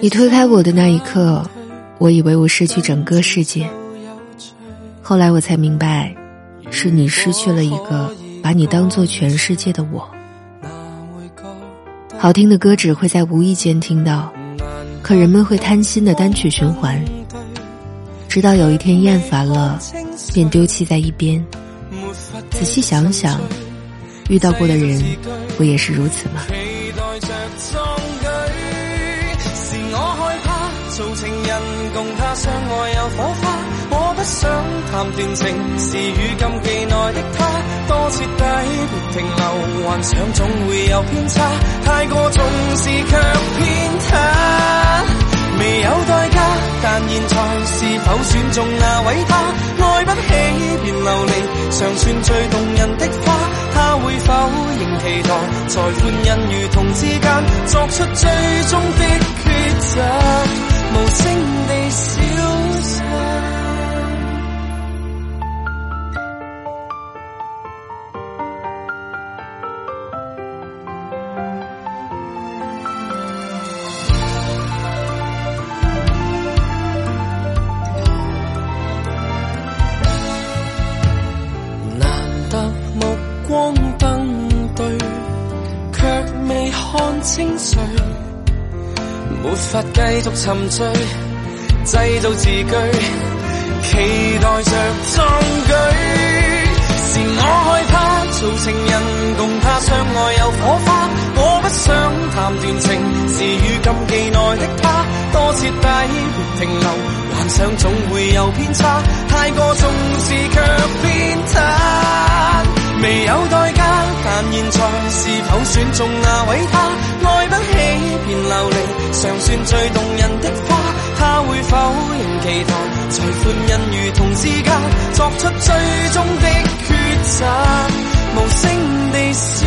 你推开我的那一刻，我以为我失去整个世界。后来我才明白，是你失去了一个把你当做全世界的我。好听的歌只会在无意间听到，可人们会贪心的单曲循环，直到有一天厌烦了，便丢弃在一边。仔细想想，遇到过的人，不也是如此吗？做情人，共他相爱有火花。我不想谈段情，是与禁忌内的他，多彻底别停留，幻想总会有偏差。太过重视却偏袒，未有代价，但现在是否选中那位他？爱不起便流离，尚算最动人的花。他会否仍期待？在欢看清谁。没法继续沉醉，制造字句，期待着壮举。是我害怕做情人，共他相爱有火花。我不想谈段情，是与禁忌内的他，多彻底别停留，幻想总会有偏差，太过重视却好选中那位他？爱不起便流离，尚算最动人的花。他会否仍期待，在欢欣如同之间，作出最终的抉择，无声地笑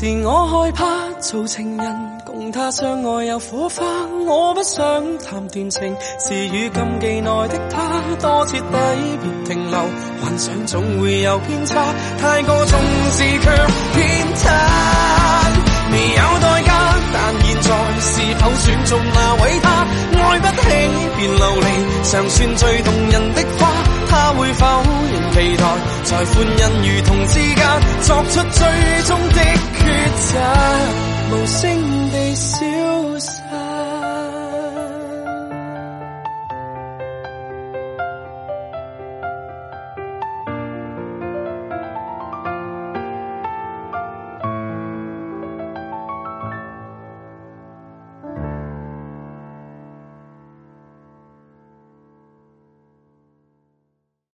是我害怕做情人，共他相爱有火花。我不想谈段情，是与禁忌内的他，多彻底别停留，幻想总会有偏差，太过重视却偏袒，未有代价，但现在是否选中那位他？爱不起便流离，尚算最动人的花，他会否仍期待，在欢欣与痛之间，作出最终的。